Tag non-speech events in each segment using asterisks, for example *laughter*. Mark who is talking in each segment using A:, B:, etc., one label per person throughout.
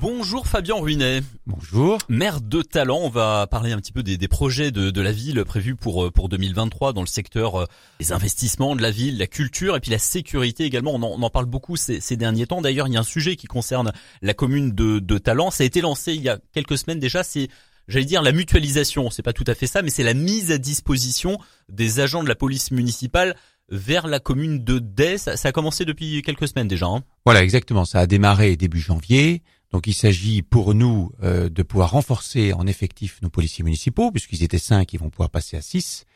A: Bonjour Fabien Ruinet.
B: Bonjour.
A: Maire de Talent, on va parler un petit peu des, projets de, la ville prévus pour euh, pour 2023 dans le secteur euh, des investissements de la ville, la culture et puis la sécurité également. On en, parle beaucoup ces, derniers temps. D'ailleurs, il y a un sujet qui concerne la commune de, de Talent. Ça a été lancé il y a quelques semaines déjà. C'est j'allais dire la mutualisation. C'est pas tout à fait ça, mais c'est la mise à disposition des agents de la police municipale vers la commune de Day. Ça, a commencé depuis quelques semaines déjà. Hein.
B: Voilà, exactement. Ça a démarré début janvier. Donc il s'agit pour nous euh, de pouvoir renforcer en effectif nos policiers municipaux, puisqu'ils étaient cinq, ils vont pouvoir passer à six,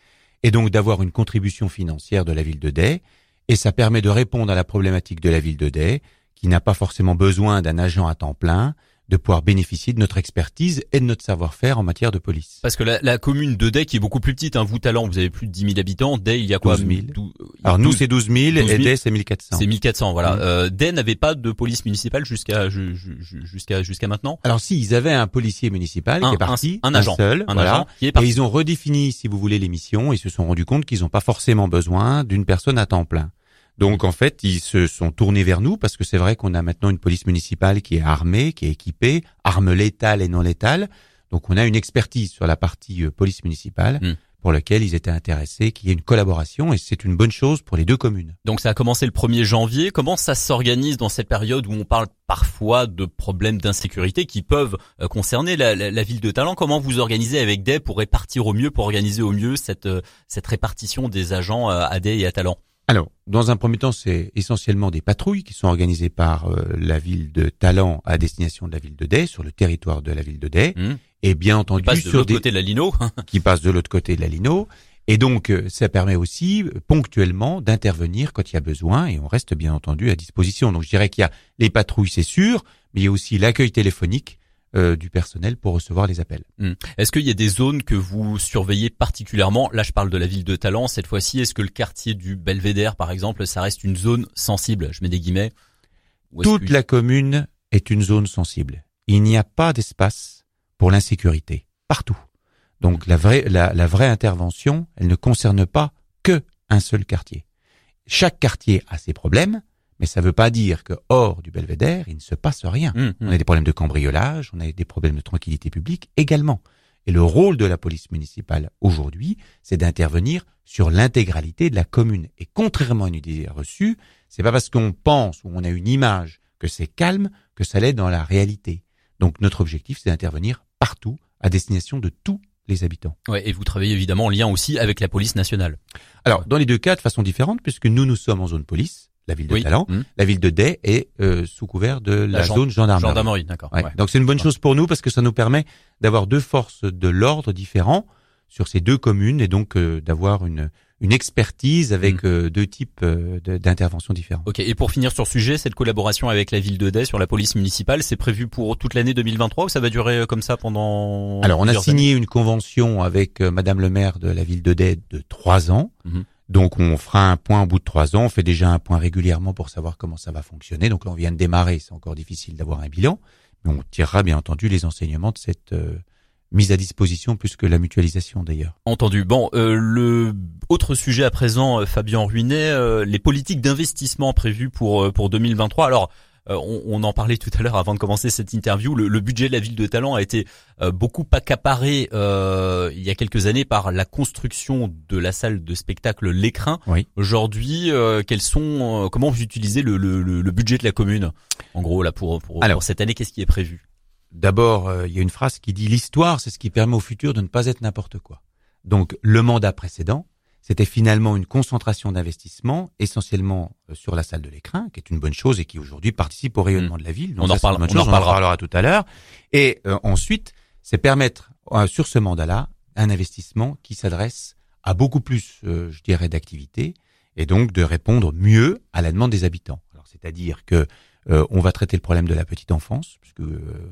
B: et donc d'avoir une contribution financière de la ville de Day. Et ça permet de répondre à la problématique de la ville de Day, qui n'a pas forcément besoin d'un agent à temps plein, de pouvoir bénéficier de notre expertise et de notre savoir-faire en matière de police.
A: Parce que la, la commune de Day qui est beaucoup plus petite, hein, vous talent, vous avez plus de 10 000 habitants, Day il y a quoi?
B: 12 000. Alors nous c'est 12 000, et Day c'est 1400.
A: C'est 1400, voilà. Mmh. Euh, Day n'avait pas de police municipale jusqu'à jusqu'à jusqu'à maintenant?
B: Alors si ils avaient un policier municipal qui est parti,
A: un, agent,
B: seul,
A: un
B: voilà,
A: agent qui est parti.
B: et ils ont redéfini, si vous voulez, les missions et se sont rendus compte qu'ils n'ont pas forcément besoin d'une personne à temps plein. Donc en fait, ils se sont tournés vers nous parce que c'est vrai qu'on a maintenant une police municipale qui est armée, qui est équipée, arme létale et non létale. Donc on a une expertise sur la partie euh, police municipale. Hmm. pour laquelle ils étaient intéressés, qu'il y ait une collaboration et c'est une bonne chose pour les deux communes.
A: Donc ça a commencé le 1er janvier. Comment ça s'organise dans cette période où on parle parfois de problèmes d'insécurité qui peuvent euh, concerner la, ville de Talent? Comment vous organisez avec DES pour répartir au mieux, pour organiser au mieux cette, euh, cette répartition des agents à DES et à Talent?
B: Alors, dans un premier temps, c'est essentiellement des patrouilles qui sont organisées par euh, la ville de Talent à destination de la ville de Day, sur le territoire de la ville de Day,
A: mmh.
B: et bien entendu
A: qui sur de côté de la Lino, *laughs*
B: qui passe de l'autre côté de la Lino. Et donc, euh, ça permet aussi euh, ponctuellement d'intervenir quand il y a besoin, et on reste bien entendu à disposition. Donc, je dirais qu'il y a les patrouilles, c'est sûr, mais il y a aussi l'accueil téléphonique euh, du personnel pour recevoir les appels.
A: Hmm. Est-ce qu'il y a des zones que vous surveillez particulièrement? Là, je parle de la ville de Talent. Cette fois-ci, est-ce que le quartier du Belvédère, par exemple, ça reste une zone sensible? Je mets des guillemets.
B: Toute la commune est une zone sensible. Il n'y a pas d'espace pour l'insécurité partout. Donc la vraie, la, la vraie intervention, elle ne concerne pas que un seul quartier. Chaque quartier a ses problèmes, mais ça ne veut pas dire que hors du belvédère, il ne se passe rien.
A: Mmh, mmh.
B: On a des problèmes de cambriolage, on a des problèmes de tranquillité publique également. Et le rôle de la police municipale aujourd'hui, c'est d'intervenir sur l'intégralité de la commune. Et contrairement à une idée reçue, c'est pas parce qu'on pense ou on a une image que c'est calme que ça l'est dans la réalité. Donc notre objectif, c'est d'intervenir partout à destination de tous les habitants.
A: Ouais, et vous travaillez évidemment en lien aussi avec la police nationale.
B: Alors, dans les deux cas, de façon différente, puisque nous, nous sommes en zone police, la ville de Talent. Mmh. La ville de Day est euh, sous couvert de la, zone gendarmerie.
A: Gendarmerie, d'accord.
B: Donc c'est une bonne chose pour nous parce que ça nous permet d'avoir deux forces de l'ordre différents sur ces deux communes et donc euh, d'avoir une une expertise avec mmh. euh, deux types d'interventions différents.
A: Ok. Et pour finir sur ce sujet, cette collaboration avec la ville de Day sur la police municipale, c'est prévu pour toute l'année 2023 ou ça va durer comme ça pendant
B: Alors on a signé une convention avec Madame le maire de la ville de Day de trois ans.
A: Mmh.
B: Donc on fera un point au bout de trois ans, on fait déjà un point régulièrement pour savoir comment ça va fonctionner. Donc là on vient de démarrer, c'est encore difficile d'avoir un bilan, mais on tirera bien entendu les enseignements de cette euh, mise à disposition plus que la mutualisation d'ailleurs.
A: Entendu. Bon, euh, le autre sujet à présent, euh, Fabien Ruinet, les politiques d'investissement prévues pour pour 2023. Alors euh, on, en parlait tout à l'heure avant de commencer cette interview. Le, budget de la ville de Talent a été euh, beaucoup accaparé euh, il y a quelques années par la construction de la salle de spectacle L'Écrin. Aujourd'hui, quels sont, comment vous utilisez le, budget de la commune En gros, là pour, pour, pour cette année, qu'est-ce qui est prévu?
B: D'abord, il y a une phrase qui dit l'histoire, c'est ce qui permet au futur de ne pas être n'importe quoi. Donc, le mandat précédent, c'était finalement une concentration d'investissement essentiellement euh, sur la salle de l'écrin, qui est une bonne chose et qui aujourd'hui participe au rayonnement mmh. de la ville.
A: on, en parle, on, en
B: reparlera tout à l'heure. Et euh, ensuite, c'est permettre euh, sur ce mandat-là un investissement qui s'adresse à beaucoup plus, je dirais, d'activités et donc de répondre mieux à la demande des habitants. Alors, c'est-à-dire que on va traiter le problème de la petite enfance, puisque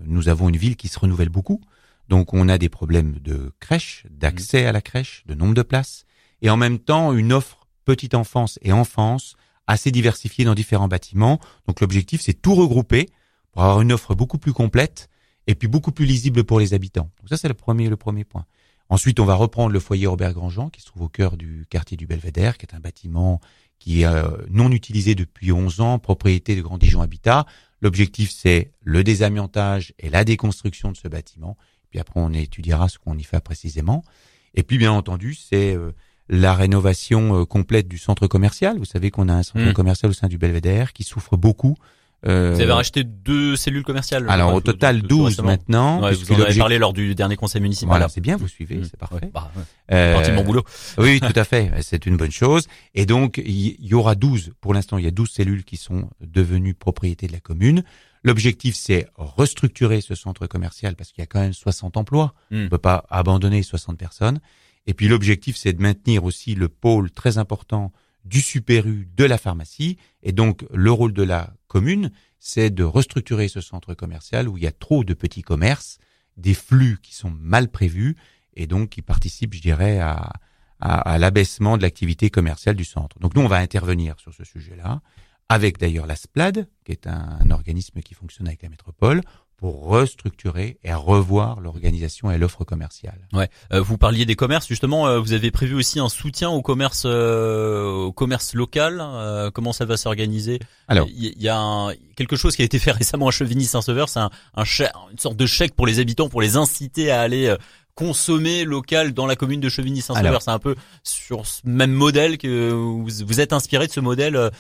B: nous avons une ville qui se renouvelle beaucoup. Donc, on a des problèmes de crèche, d'accès à la crèche, de nombre de places et en même temps une offre petite enfance et enfance assez diversifiée dans différents bâtiments. Donc l'objectif, c'est tout regrouper pour avoir une offre beaucoup plus complète et puis beaucoup plus lisible pour les habitants. Donc ça, c'est le premier, le premier point. Ensuite, on va reprendre le foyer Robert Grandjean, qui se trouve au cœur du quartier du Belvédère, qui est un bâtiment qui est euh, non utilisé depuis 11 ans, propriété de Grand Dijon Habitat. L'objectif, c'est le désamiantage et la déconstruction de ce bâtiment. Puis après, on étudiera ce qu'on y fait précisément. Et puis, bien entendu, c'est euh, la rénovation euh, complète du centre commercial. Vous savez qu'on a un centre
A: Mm.
B: commercial au sein du Belvédère qui souffre beaucoup. Euh,
A: Vous avez racheté deux cellules commerciales.
B: alors au total
A: tout- tout
B: 12
A: récemment.
B: maintenant.
A: Ouais, vous en avez parlé lors du dernier conseil municipal.
B: Voilà, c'est bien, vous suivez,
A: Mm.
B: c'est parfait.
A: Bah, ouais.
B: Euh,
A: de mon boulot.
B: Oui, *laughs* tout à fait. C'est une bonne chose. Et donc, il y aura 12, pour l'instant, il y a 12 cellules qui sont devenues propriété de la commune. L'objectif, c'est restructurer ce centre commercial parce qu'il y a quand même 60 emplois.
A: Hmm.
B: On ne peut pas abandonner 60 personnes. Et puis, l'objectif, c'est de maintenir aussi le pôle très important du Super U, de la pharmacie. Et donc, le rôle de la commune, c'est de restructurer ce centre commercial où il y a trop de petits commerces, des flux qui sont mal prévus et donc qui participent, je dirais, à, à, à l'abaissement de l'activité commerciale du centre. Donc nous, on va intervenir sur ce sujet-là, avec d'ailleurs la SPLAD, qui est un organisme qui fonctionne avec la métropole, pour restructurer et revoir l'organisation et l'offre commerciale.
A: Ouais. Euh, vous parliez des commerces justement. euh, vous avez prévu aussi un soutien au commerce, euh, au commerce local. euh, comment ça va s'organiser
B: Alors.
A: il y, a un- quelque chose qui a été fait *laughs* récemment à Chevigny-Saint-Sauveur. C'est un, un chèque- une sorte de chèque pour les habitants pour les inciter à aller euh, consommer local dans la commune de Chevigny-Saint-Sauveur. C'est un peu sur ce même modèle que vous, vous êtes inspiré de ce modèle euh,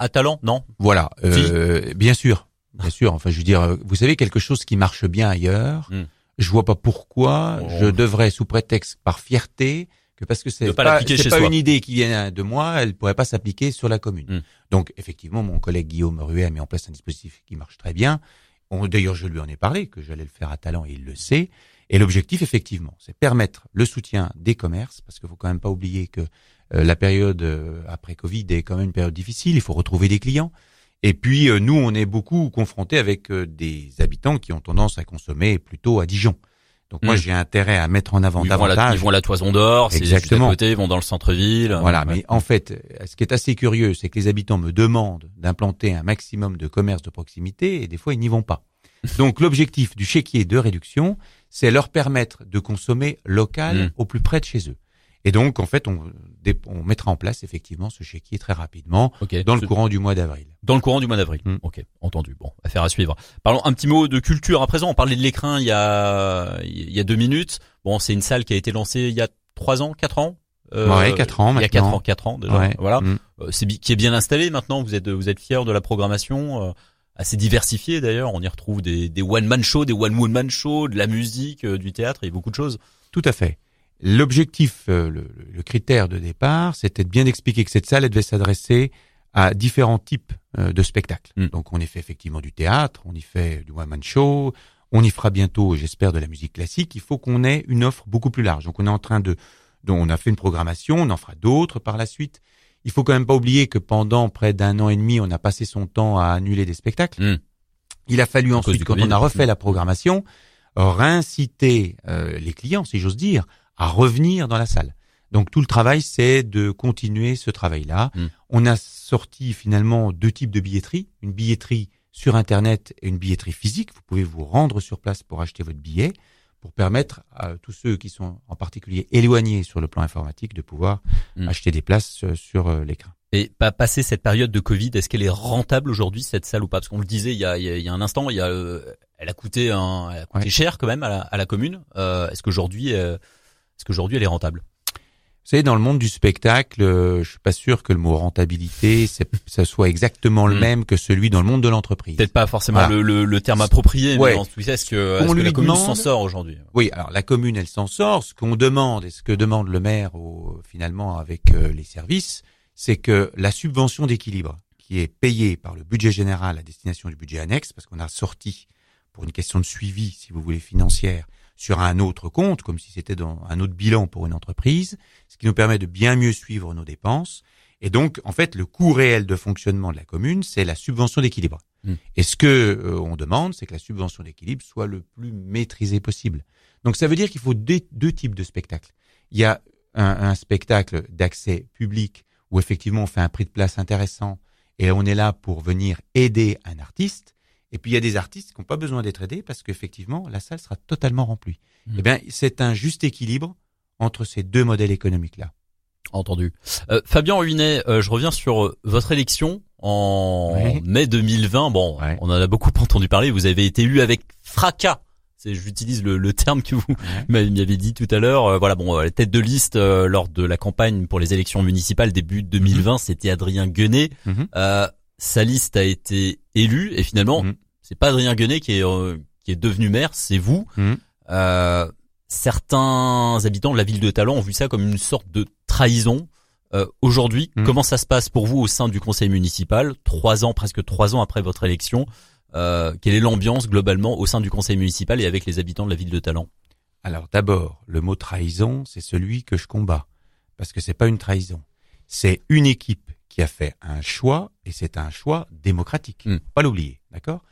A: à talent, non?
B: Voilà, euh, bien sûr, bien sûr. Enfin, je veux dire, vous savez quelque chose qui marche bien ailleurs.
A: Hmm.
B: Je vois pas pourquoi
A: Oh.
B: je devrais, sous prétexte par fierté, que parce que c'est
A: pas
B: pas,
A: l'appliquer
B: c'est
A: chez
B: pas
A: soi.
B: une idée qui vient de moi, elle pourrait pas s'appliquer sur la commune.
A: Hmm.
B: Donc, effectivement, mon collègue Guillaume Ruet a mis en place un dispositif qui marche très bien. D'ailleurs, je lui en ai parlé, que j'allais le faire à talent et il le sait. Et l'objectif, effectivement, c'est permettre le soutien des commerces, parce qu'il faut quand même pas oublier que euh, la période euh, après Covid est quand même une période difficile. Il faut retrouver des clients. Et puis, euh, nous, on est beaucoup confrontés avec euh, des habitants qui ont tendance à consommer plutôt à Dijon. Donc moi,
A: Mm.
B: j'ai intérêt à mettre en avant
A: Ils vont, à la,
B: davantage.
A: ils vont à la Toison d'Or, c'est juste à côté, ils vont dans le centre-ville.
B: Voilà,
A: Ouais.
B: mais en fait, ce qui est assez curieux, c'est que les habitants me demandent d'implanter un maximum de commerces de proximité et des fois ils n'y vont pas. *laughs* Donc l'objectif du chéquier de réduction, c'est leur permettre de consommer local
A: Mm.
B: au plus près de chez eux. Et donc en fait, on, on mettra en place effectivement ce chéquier très rapidement
A: Ok.
B: dans le courant du mois d'avril.
A: Dans le courant du mois d'avril.
B: Mm.
A: Ok, entendu. Bon, affaire à suivre. Parlons un petit mot de culture à présent. On parlait de l'écrin il y a il y a deux minutes. Bon, c'est une salle qui a été lancée il y a trois ans, quatre ans. Euh,
B: Ouais, quatre ans
A: Il y a quatre
B: maintenant.
A: ans, quatre ans déjà.
B: Ouais.
A: Voilà.
B: Mm.
A: Euh, c'est qui est bien installé maintenant. Vous êtes vous êtes fiers de la programmation. euh, assez diversifiée d'ailleurs. On y retrouve des, des one man shows, des one woman shows, de la musique, euh, du théâtre et beaucoup de choses.
B: Tout à fait. L'objectif, euh, le, le critère de départ, c'était de bien expliquer que cette salle elle devait s'adresser à différents types euh, de spectacles.
A: Mm.
B: Donc on y fait effectivement du théâtre, on y fait du one-man show, on y fera bientôt, j'espère, de la musique classique. Il faut qu'on ait une offre beaucoup plus large. Donc on est en train de, dont on a fait une programmation, on en fera d'autres par la suite. Il faut quand même pas oublier que pendant près d'un an et demi, on a passé son temps à annuler des spectacles.
A: Mm.
B: Il a fallu ensuite, quand
A: Covid.
B: on a refait la programmation, réinciter euh, les clients, si j'ose dire, à revenir dans la salle. Donc tout le travail, c'est de continuer ce travail-là.
A: Mm.
B: On a sorti finalement deux types de billetterie, une billetterie sur Internet et une billetterie physique. Vous pouvez vous rendre sur place pour acheter votre billet, pour permettre à tous ceux qui sont en particulier éloignés sur le plan informatique de pouvoir
A: Mm.
B: acheter des places euh, sur euh, l'écran.
A: Et pas passer cette période de Covid, est-ce qu'elle est rentable aujourd'hui cette salle ou pas? Parce qu'on le disait il y a, il y a, il y a un instant, il y a, euh, elle a coûté, un, elle a coûté
B: Ouais.
A: cher quand même à la, à la commune. Euh, est-ce qu'aujourd'hui, euh, est-ce qu'aujourd'hui elle est rentable
B: Vous savez, dans le monde du spectacle, euh, je suis pas sûr que le mot rentabilité, *laughs* ça soit exactement le
A: Mm.
B: même que celui dans le monde de l'entreprise.
A: Peut-être pas forcément
B: Voilà.
A: le, le, le terme approprié,
B: Ouais.
A: mais en tout cas, est-ce que, la commune s'en sort aujourd'hui
B: Oui, alors la commune, elle s'en sort. Ce qu'on demande et ce que demande le maire au, finalement avec euh, les services, c'est que la subvention d'équilibre qui est payée par le budget général à destination du budget annexe, parce qu'on a sorti pour une question de suivi, si vous voulez, financière, sur un autre compte, comme si c'était dans un autre bilan pour une entreprise, ce qui nous permet de bien mieux suivre nos dépenses. Et donc, en fait, le coût réel de fonctionnement de la commune, c'est la subvention d'équilibre.
A: Mm.
B: Et ce que euh, on demande, c'est que la subvention d'équilibre soit le plus maîtrisée possible. Donc, ça veut dire qu'il faut deux, deux types de spectacles. Il y a un, un spectacle d'accès public où effectivement on fait un prix de place intéressant et on est là pour venir aider un artiste. Et puis il y a des artistes qui n'ont pas besoin d'être aidés parce qu'effectivement la salle sera totalement remplie.
A: Mm.
B: Eh bien, c'est un juste équilibre entre ces deux modèles économiques là.
A: Entendu. Euh, Fabien Huinet, euh, je reviens sur euh, votre élection en mai 2020. Bon,
B: Ouais.
A: on en a beaucoup *laughs* entendu parler. Vous avez été élu avec fracas. J'utilise le, le terme que vous *laughs* m'avez dit tout à l'heure. Euh, voilà, bon, euh, la tête de liste euh, lors de la campagne pour les élections municipales début 2020, c'était Adrien Guenet.
B: Mhm.
A: Sa liste a été élue et finalement,
B: Mhm.
A: c'est pas Adrien Guenet qui est euh, qui est devenu maire, c'est vous.
B: Mhm.
A: Euh, certains habitants de la ville de Talent ont vu ça comme une sorte de trahison. Euh, Aujourd'hui,
B: Mhm.
A: comment ça se passe pour vous au sein du conseil municipal, trois ans, presque trois ans après votre élection euh, Quelle est l'ambiance globalement au sein du conseil municipal et avec les habitants de la ville de Talent
B: Alors d'abord, le mot trahison, c'est celui que je combats. Parce que c'est pas une trahison. C'est une équipe qui a fait un choix, et c'est un choix démocratique.
A: Hmm.
B: Pas l'oublier, d'accord?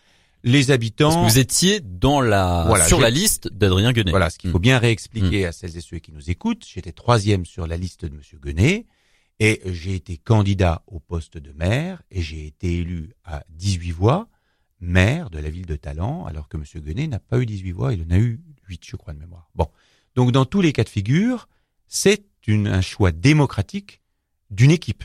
B: Les habitants...
A: Parce que vous étiez dans la
B: Voilà,
A: sur la liste d'Adrien Guenet.
B: Voilà, ce qu'il faut
A: Mm.
B: bien réexpliquer à celles et ceux qui nous écoutent. J'étais troisième sur la liste de Monsieur Guenet et j'ai été candidat au poste de maire et j'ai été élu à 18 voix maire de la ville de Talent, alors que Monsieur Guenet n'a pas eu 18 voix, il en a eu 8, je crois, de mémoire. Bon. Donc, dans tous les cas de figure, c'est un choix démocratique d'une équipe.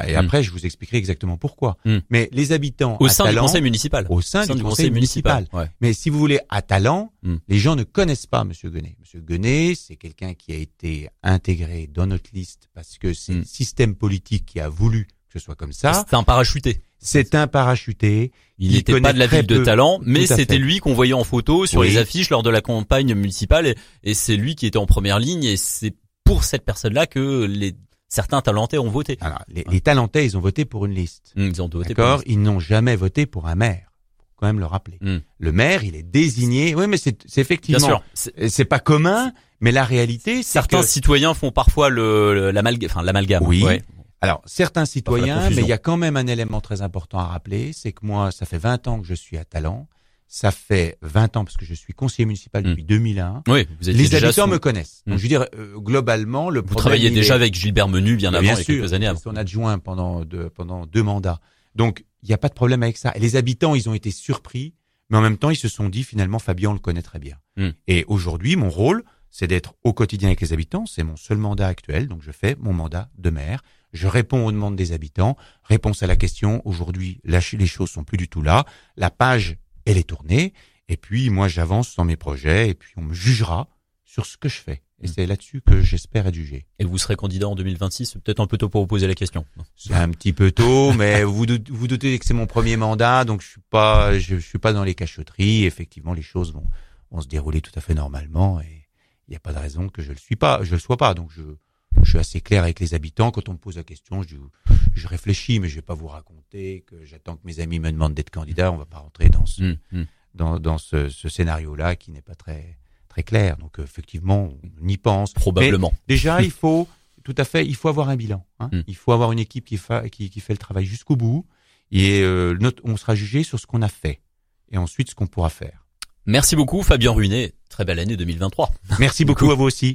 B: Bah, et
A: Mm.
B: après, je vous expliquerai exactement pourquoi.
A: Mm.
B: Mais les habitants
A: Au sein du conseil municipal.
B: au sein, du, conseil, municipal.
A: Ouais.
B: Mais si vous voulez, à Talent,
A: Hmm.
B: les gens ne connaissent pas Monsieur Guenet. Monsieur Guenet, c'est quelqu'un qui a été intégré dans notre liste parce que c'est
A: Hmm.
B: le système politique qui a voulu que ce soit comme ça.
A: C'était un parachuté.
B: C'est un parachuté.
A: Il n'était pas de la ville de
B: peu.
A: Talent, mais c'était lui qu'on voyait en photo sur
B: Oui.
A: les affiches lors de la campagne municipale et, et c'est lui qui était en première ligne et c'est pour cette personne-là que les certains talentés ont voté.
B: Alors, les, les talentais, ils ont voté pour une liste.
A: Hum, Ils ont voté pour
B: Ils n'ont jamais voté pour un maire. Faut quand même le rappeler.
A: Hmm.
B: Le maire, il est désigné. Oui, mais c'est c'est
A: Bien
B: effectivement.
A: sûr. C'est-
B: pas commun, mais la réalité, c'est
A: Certains
B: que
A: citoyens font parfois le l'amalgame, enfin l'amalgame.
B: Oui.
A: Ouais.
B: Alors, certains citoyens, mais il y a quand même un élément très important à rappeler, c'est que moi, ça fait 20 ans que je suis à Talent. Ça fait 20 ans parce que je suis conseiller municipal
A: Mm.
B: depuis 2001.
A: Oui, vous étiez
B: Les habitants
A: sous-
B: me connaissent. Donc,
A: Mm.
B: je veux dire, euh, globalement, le
A: Vous
B: problème, il
A: déjà
B: est-
A: avec Gilbert Menu bien avant,
B: bien
A: il y a
B: sûr,
A: quelques années avant.
B: son adjoint pendant deux, pendant deux mandats. Donc, il n'y a pas de problème avec ça. Et les habitants, ils ont été surpris, mais en même temps, ils se sont dit, finalement, Fabien, on le connaît très bien.
A: Mm.
B: Et aujourd'hui, mon rôle, c'est d'être au quotidien avec les habitants. C'est mon seul mandat actuel. Donc, je fais mon mandat de maire. Je réponds aux demandes des habitants. Réponse à la question. Aujourd'hui, les choses sont plus du tout là. La page, elle est tournée. Et puis, moi, j'avance dans mes projets. Et puis, on me jugera sur ce que je fais. Et
A: Mm.
B: c'est là-dessus que j'espère être jugé.
A: Et vous serez candidat en 2026, c'est peut-être un peu tôt pour vous poser la question.
B: C'est un petit peu tôt, *laughs* mais vous doutez, vous doutez que c'est mon premier mandat, donc je suis pas, je, je suis pas dans les cachotteries. Effectivement, les choses vont, vont se dérouler tout à fait normalement et il n'y a pas de raison que je le suis pas, je le sois pas. Donc je, je suis assez clair avec les habitants. Quand on me pose la question, je, réfléchis, mais je vais pas vous raconter que j'attends que mes amis me demandent d'être candidat. On va pas rentrer dans ce,
A: Hum, hum.
B: dans, dans ce, ce scénario-là qui n'est pas très, très clair. Donc effectivement, on y pense.
A: Probablement.
B: Déjà, *laughs* il faut tout à fait, il faut avoir un bilan. Hein.
A: Mm.
B: Il faut avoir une équipe qui, fa- qui, qui fait le travail jusqu'au bout. Et euh, notre- on sera jugé sur ce qu'on a fait et ensuite ce qu'on pourra faire.
A: Merci beaucoup Fabien Ruinet. Très belle année 2023.
B: Merci beaucoup à vous aussi.